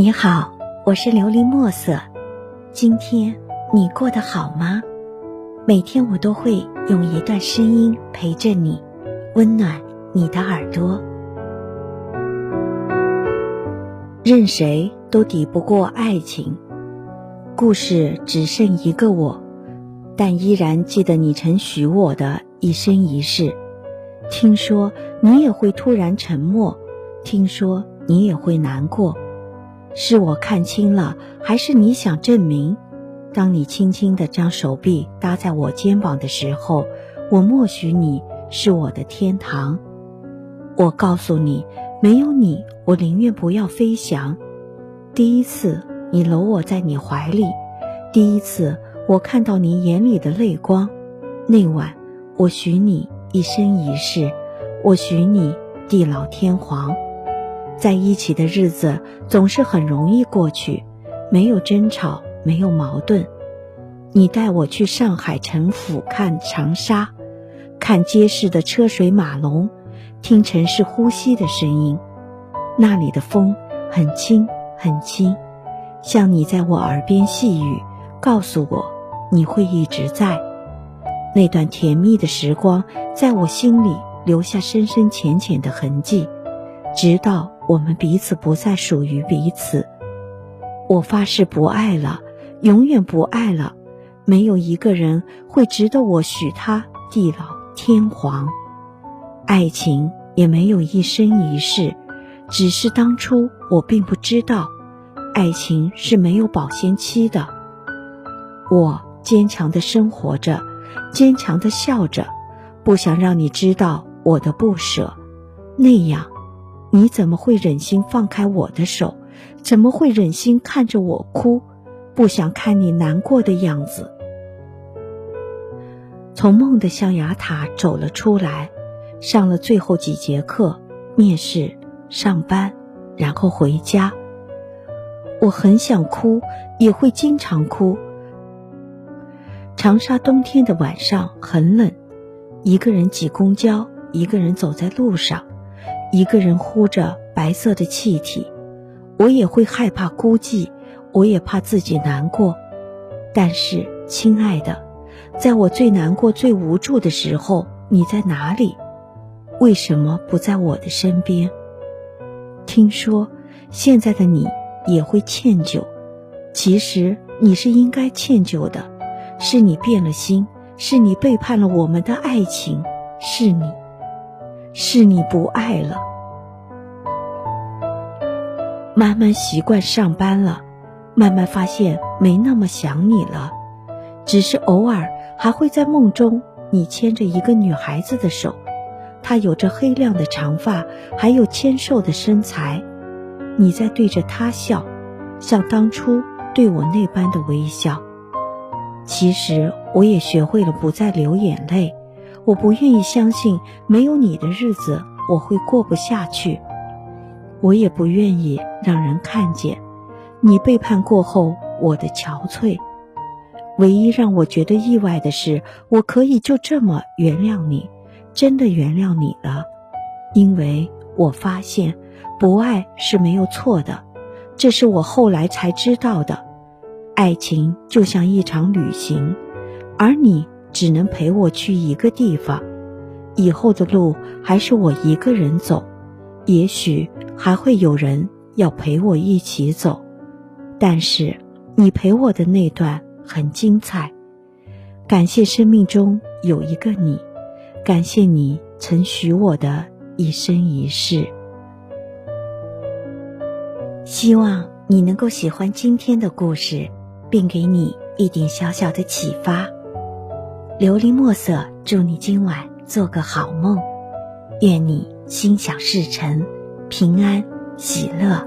你好，我是琉璃墨色。今天你过得好吗？每天我都会用一段声音陪着你，温暖你的耳朵。任谁都抵不过爱情，故事只剩一个我，但依然记得你曾许我的一生一世。听说你也会突然沉默，听说你也会难过。是我看清了，还是你想证明？当你轻轻地将手臂搭在我肩膀的时候，我默许你是我的天堂。我告诉你，没有你，我宁愿不要飞翔。第一次你搂我在你怀里，第一次我看到你眼里的泪光。那晚，我许你一生一世，我许你地老天荒。在一起的日子总是很容易过去，没有争吵，没有矛盾。你带我去上海城府看长沙，看街市的车水马龙，听城市呼吸的声音。那里的风很轻很轻，像你在我耳边细语，告诉我你会一直在。那段甜蜜的时光，在我心里留下深深浅浅的痕迹，直到。我们彼此不再属于彼此，我发誓不爱了，永远不爱了。没有一个人会值得我许他地老天荒，爱情也没有一生一世。只是当初我并不知道，爱情是没有保鲜期的。我坚强的生活着，坚强的笑着，不想让你知道我的不舍，那样。你怎么会忍心放开我的手？怎么会忍心看着我哭？不想看你难过的样子。从梦的象牙塔走了出来，上了最后几节课，面试、上班，然后回家。我很想哭，也会经常哭。长沙冬天的晚上很冷，一个人挤公交，一个人走在路上。一个人呼着白色的气体，我也会害怕孤寂，我也怕自己难过。但是，亲爱的，在我最难过、最无助的时候，你在哪里？为什么不在我的身边？听说现在的你也会歉疚，其实你是应该歉疚的，是你变了心，是你背叛了我们的爱情，是你。是你不爱了，慢慢习惯上班了，慢慢发现没那么想你了，只是偶尔还会在梦中，你牵着一个女孩子的手，她有着黑亮的长发，还有纤瘦的身材，你在对着她笑，像当初对我那般的微笑。其实我也学会了不再流眼泪。我不愿意相信没有你的日子我会过不下去，我也不愿意让人看见你背叛过后我的憔悴。唯一让我觉得意外的是，我可以就这么原谅你，真的原谅你了，因为我发现不爱是没有错的，这是我后来才知道的。爱情就像一场旅行，而你。只能陪我去一个地方，以后的路还是我一个人走，也许还会有人要陪我一起走，但是你陪我的那段很精彩。感谢生命中有一个你，感谢你曾许我的一生一世。希望你能够喜欢今天的故事，并给你一点小小的启发。琉璃墨色，祝你今晚做个好梦，愿你心想事成，平安喜乐。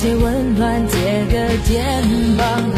些温暖，借个肩膀，